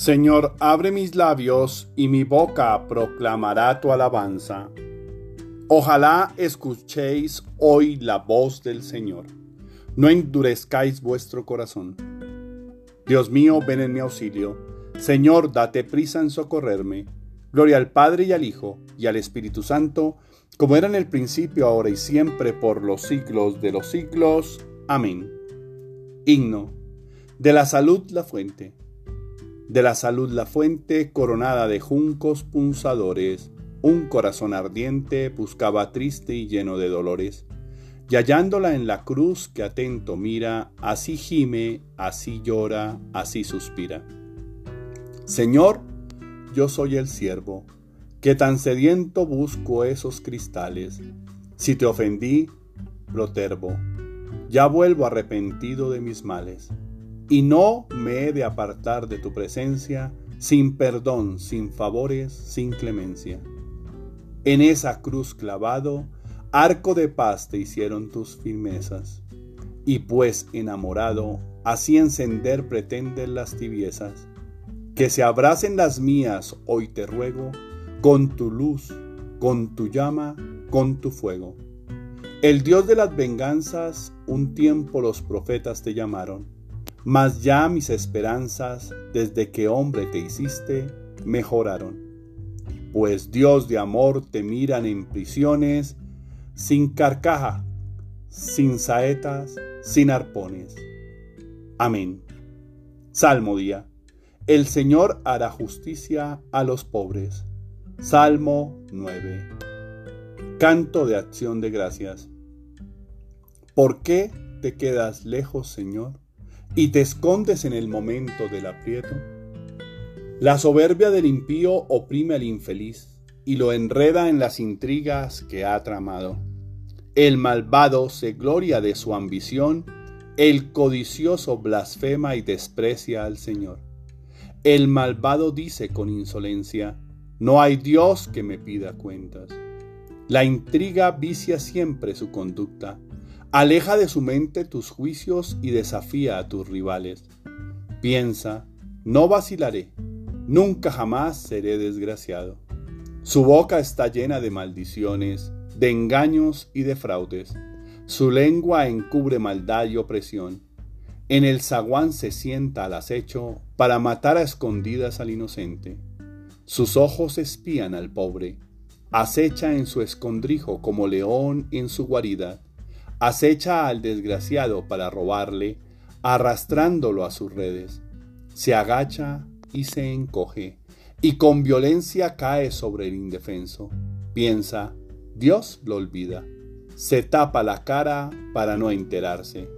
Señor, abre mis labios y mi boca proclamará tu alabanza. Ojalá escuchéis hoy la voz del Señor. No endurezcáis vuestro corazón. Dios mío, ven en mi auxilio. Señor, date prisa en socorrerme. Gloria al Padre y al Hijo y al Espíritu Santo, como era en el principio, ahora y siempre, por los siglos de los siglos. Amén. Himno. De la salud la fuente de la salud la fuente coronada de juncos punzadores, un corazón ardiente buscaba triste y lleno de dolores. Y hallándola en la cruz que atento mira, así gime, así llora, así suspira. Señor, yo soy el siervo, que tan sediento busco esos cristales. Si te ofendí, protervo, ya vuelvo arrepentido de mis males y no me he de apartar de tu presencia sin perdón, sin favores, sin clemencia. En esa cruz clavado, arco de paz te hicieron tus firmezas, y pues enamorado, así encender pretenden las tibiezas. Que se abracen las mías, hoy te ruego, con tu luz, con tu llama, con tu fuego. El Dios de las venganzas, un tiempo los profetas te llamaron mas ya mis esperanzas, desde que hombre te hiciste, mejoraron. Pues Dios de amor te miran en prisiones, sin carcaja, sin saetas, sin arpones. Amén. Salmo día. El Señor hará justicia a los pobres. Salmo 9. Canto de acción de gracias. ¿Por qué te quedas lejos, Señor? Y te escondes en el momento del aprieto? La soberbia del impío oprime al infeliz y lo enreda en las intrigas que ha tramado. El malvado se gloria de su ambición, el codicioso blasfema y desprecia al Señor. El malvado dice con insolencia, no hay Dios que me pida cuentas. La intriga vicia siempre su conducta Aleja de su mente tus juicios y desafía a tus rivales. Piensa, no vacilaré, nunca jamás seré desgraciado. Su boca está llena de maldiciones, de engaños y de fraudes. Su lengua encubre maldad y opresión. En el zaguán se sienta al acecho para matar a escondidas al inocente. Sus ojos espían al pobre, acecha en su escondrijo como león en su guarida acecha al desgraciado para robarle, arrastrándolo a sus redes. Se agacha y se encoge, y con violencia cae sobre el indefenso. Piensa, Dios lo olvida. Se tapa la cara para no enterarse.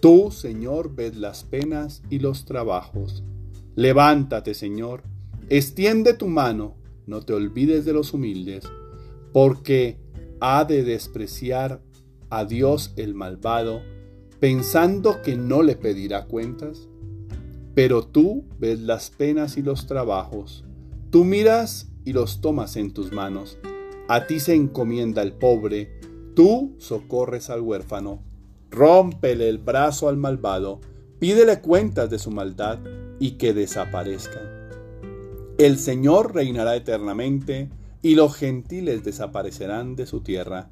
Tú, Señor, ves las penas y los trabajos. Levántate, Señor, extiende tu mano, no te olvides de los humildes, porque ha de despreciar a Dios el malvado, pensando que no le pedirá cuentas? Pero tú ves las penas y los trabajos, tú miras y los tomas en tus manos. A ti se encomienda el pobre, tú socorres al huérfano. Rómpele el brazo al malvado, pídele cuentas de su maldad y que desaparezca. El Señor reinará eternamente y los gentiles desaparecerán de su tierra.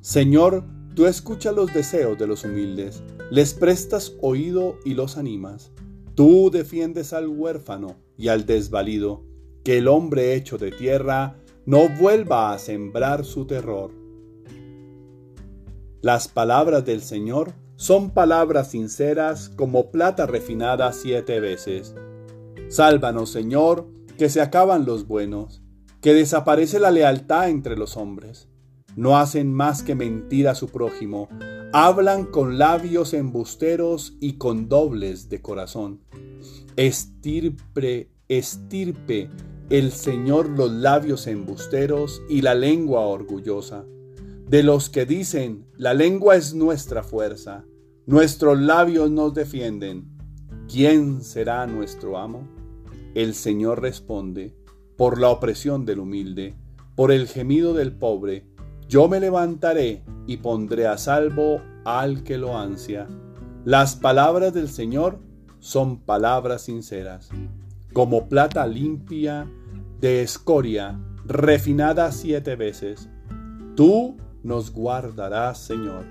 Señor, Tú escuchas los deseos de los humildes, les prestas oído y los animas. Tú defiendes al huérfano y al desvalido, que el hombre hecho de tierra no vuelva a sembrar su terror. Las palabras del Señor son palabras sinceras como plata refinada siete veces. Sálvanos, Señor, que se acaban los buenos, que desaparece la lealtad entre los hombres no hacen más que mentir a su prójimo, hablan con labios embusteros y con dobles de corazón. Estirpe, estirpe el Señor los labios embusteros y la lengua orgullosa. De los que dicen, la lengua es nuestra fuerza, nuestros labios nos defienden. ¿Quién será nuestro amo? El Señor responde, por la opresión del humilde, por el gemido del pobre, yo me levantaré y pondré a salvo al que lo ansia. Las palabras del Señor son palabras sinceras, como plata limpia de escoria, refinada siete veces. Tú nos guardarás, Señor.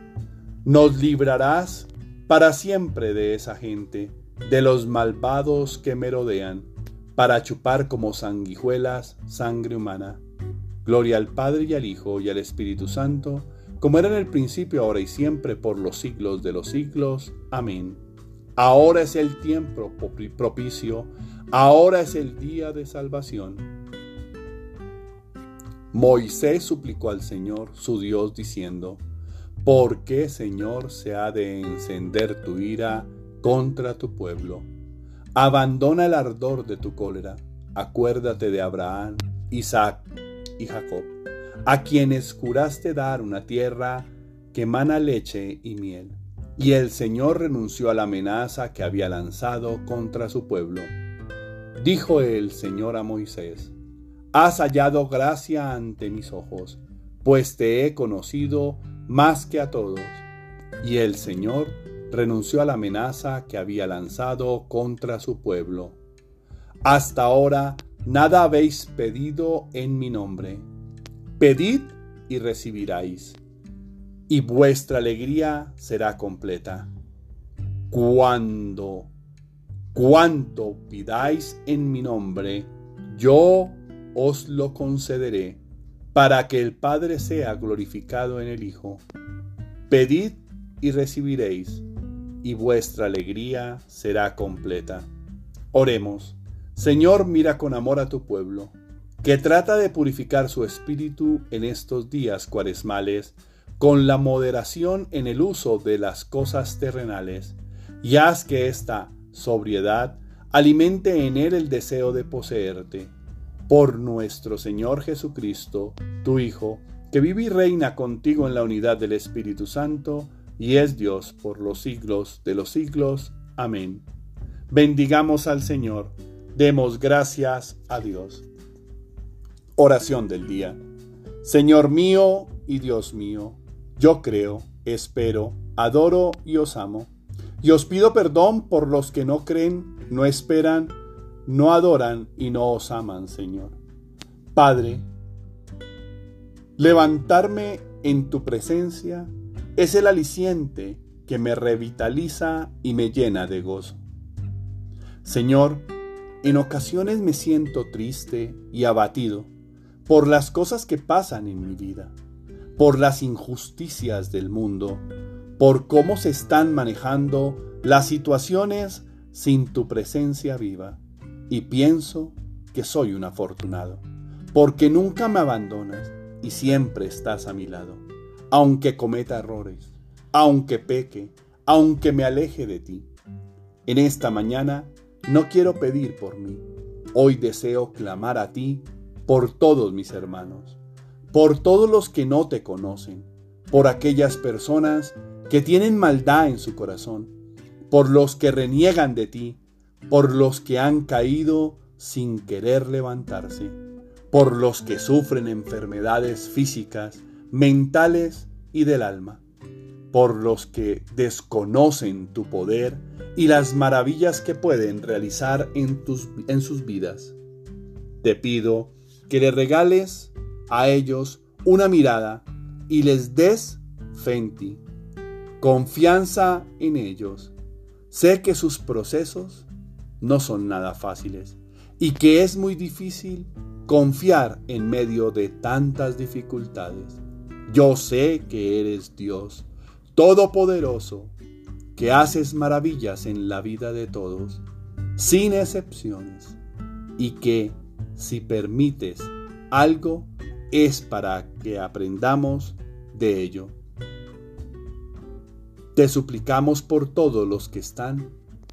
Nos librarás para siempre de esa gente, de los malvados que merodean, para chupar como sanguijuelas sangre humana. Gloria al Padre y al Hijo y al Espíritu Santo, como era en el principio, ahora y siempre, por los siglos de los siglos. Amén. Ahora es el tiempo propicio, ahora es el día de salvación. Moisés suplicó al Señor, su Dios, diciendo, ¿Por qué, Señor, se ha de encender tu ira contra tu pueblo? Abandona el ardor de tu cólera. Acuérdate de Abraham, Isaac y Jacob, a quienes juraste dar una tierra que mana leche y miel y el Señor renunció a la amenaza que había lanzado contra su pueblo. Dijo el Señor a Moisés, Has hallado gracia ante mis ojos, pues te he conocido más que a todos. Y el Señor renunció a la amenaza que había lanzado contra su pueblo. Hasta ahora nada habéis pedido en mi nombre. Pedid y recibiráis y vuestra alegría será completa. Cuando, cuanto pidáis en mi nombre, yo os lo concederé, para que el Padre sea glorificado en el Hijo. Pedid y recibiréis, y vuestra alegría será completa. Oremos. Señor, mira con amor a tu pueblo, que trata de purificar su espíritu en estos días cuaresmales, con la moderación en el uso de las cosas terrenales, y haz que esta sobriedad alimente en él el deseo de poseerte. Por nuestro Señor Jesucristo, tu Hijo, que vive y reina contigo en la unidad del Espíritu Santo, y es Dios por los siglos de los siglos. Amén. Bendigamos al Señor, demos gracias a Dios. Oración del día. Señor mío y Dios mío, yo creo, espero, adoro y os amo. Y os pido perdón por los que no creen, no esperan, no adoran y no os aman, Señor. Padre, levantarme en tu presencia es el aliciente que me revitaliza y me llena de gozo. Señor, en ocasiones me siento triste y abatido por las cosas que pasan en mi vida por las injusticias del mundo, por cómo se están manejando las situaciones sin tu presencia viva. Y pienso que soy un afortunado, porque nunca me abandonas y siempre estás a mi lado, aunque cometa errores, aunque peque, aunque me aleje de ti. En esta mañana no quiero pedir por mí, hoy deseo clamar a ti por todos mis hermanos por todos los que no te conocen, por aquellas personas que tienen maldad en su corazón, por los que reniegan de ti, por los que han caído sin querer levantarse, por los que sufren enfermedades físicas, mentales y del alma, por los que desconocen tu poder y las maravillas que pueden realizar en, tus, en sus vidas. Te pido que le regales a ellos una mirada y les des fe confianza en ellos. Sé que sus procesos no son nada fáciles y que es muy difícil confiar en medio de tantas dificultades. Yo sé que eres Dios, todopoderoso, que haces maravillas en la vida de todos, sin excepciones, y que si permites algo, es para que aprendamos de ello. Te suplicamos por todos los que están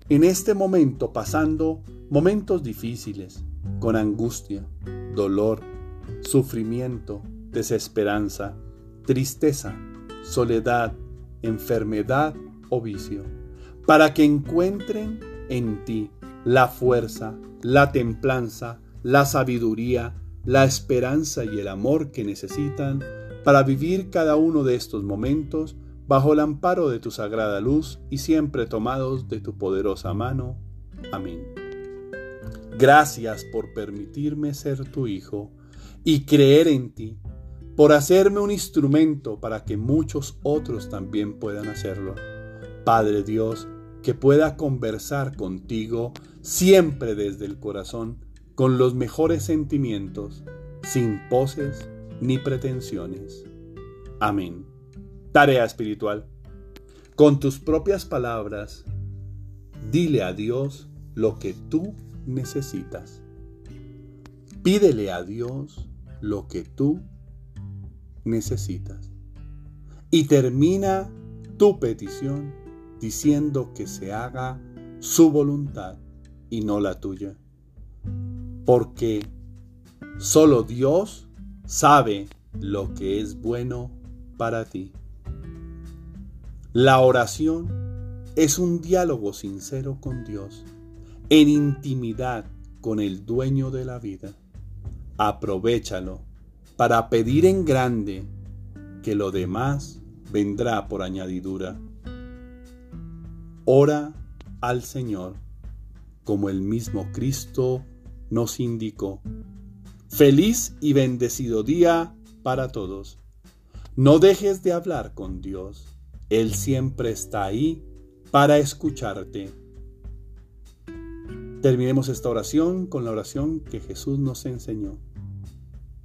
en este momento pasando momentos difíciles, con angustia, dolor, sufrimiento, desesperanza, tristeza, soledad, enfermedad o vicio, para que encuentren en ti la fuerza, la templanza, la sabiduría, la esperanza y el amor que necesitan para vivir cada uno de estos momentos bajo el amparo de tu sagrada luz y siempre tomados de tu poderosa mano. Amén. Gracias por permitirme ser tu hijo y creer en ti, por hacerme un instrumento para que muchos otros también puedan hacerlo. Padre Dios, que pueda conversar contigo siempre desde el corazón, con los mejores sentimientos, sin poses ni pretensiones. Amén. Tarea espiritual. Con tus propias palabras, dile a Dios lo que tú necesitas. Pídele a Dios lo que tú necesitas. Y termina tu petición diciendo que se haga su voluntad y no la tuya. Porque solo Dios sabe lo que es bueno para ti. La oración es un diálogo sincero con Dios, en intimidad con el dueño de la vida. Aprovechalo para pedir en grande que lo demás vendrá por añadidura. Ora al Señor como el mismo Cristo nos indicó. Feliz y bendecido día para todos. No dejes de hablar con Dios él siempre está ahí para escucharte. Terminemos esta oración con la oración que Jesús nos enseñó.